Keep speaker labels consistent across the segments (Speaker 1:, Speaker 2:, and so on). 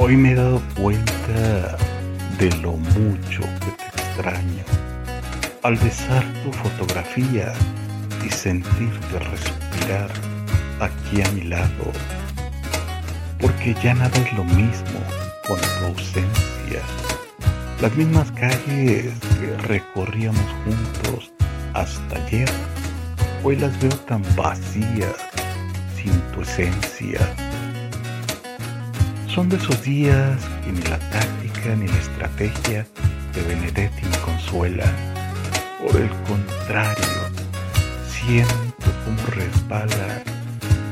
Speaker 1: Hoy me he dado cuenta de lo mucho que te extraño. Al besar tu fotografía y sentirte respirar aquí a mi lado. Porque ya nada es lo mismo con tu ausencia. Las mismas calles que recorríamos juntos hasta ayer, hoy las veo tan vacías, sin tu esencia. Son de esos días que ni la táctica ni la estrategia de Benedetti me consuela. Por el contrario, siento como resbala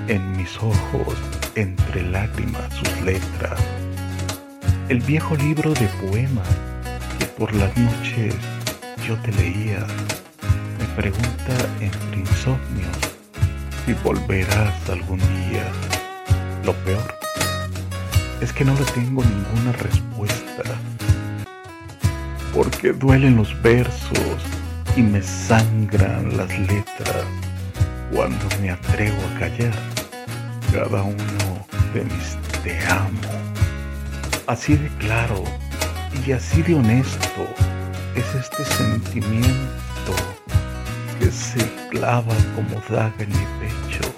Speaker 1: en mis ojos entre lágrimas sus letras. El viejo libro de poemas que por las noches yo te leía me pregunta entre insomnios si volverás algún día. Lo peor es que no le tengo ninguna respuesta. Porque duelen los versos y me sangran las letras cuando me atrevo a callar cada uno de mis te amo. Así de claro y así de honesto es este sentimiento que se clava como daga en mi pecho,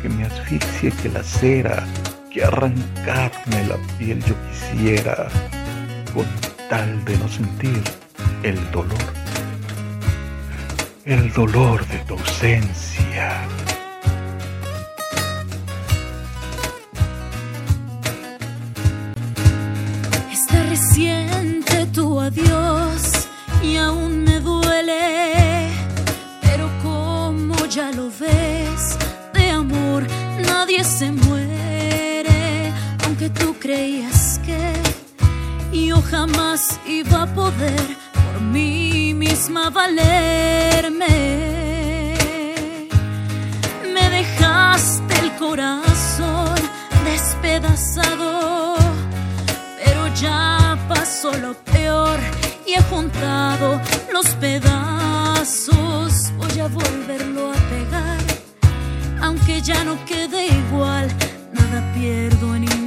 Speaker 1: que me asfixia que la cera que arrancarme la piel yo quisiera con tal de no sentir el dolor, el dolor de tu ausencia.
Speaker 2: Está reciente tu adiós y aún me duele, pero como ya lo ves, de amor nadie se aunque tú creías que yo jamás iba a poder por mí misma valerme. Me dejaste el corazón despedazado, pero ya pasó lo peor y he juntado los pedazos. Voy a volverlo a pegar, aunque ya no quede igual, nada pierdo en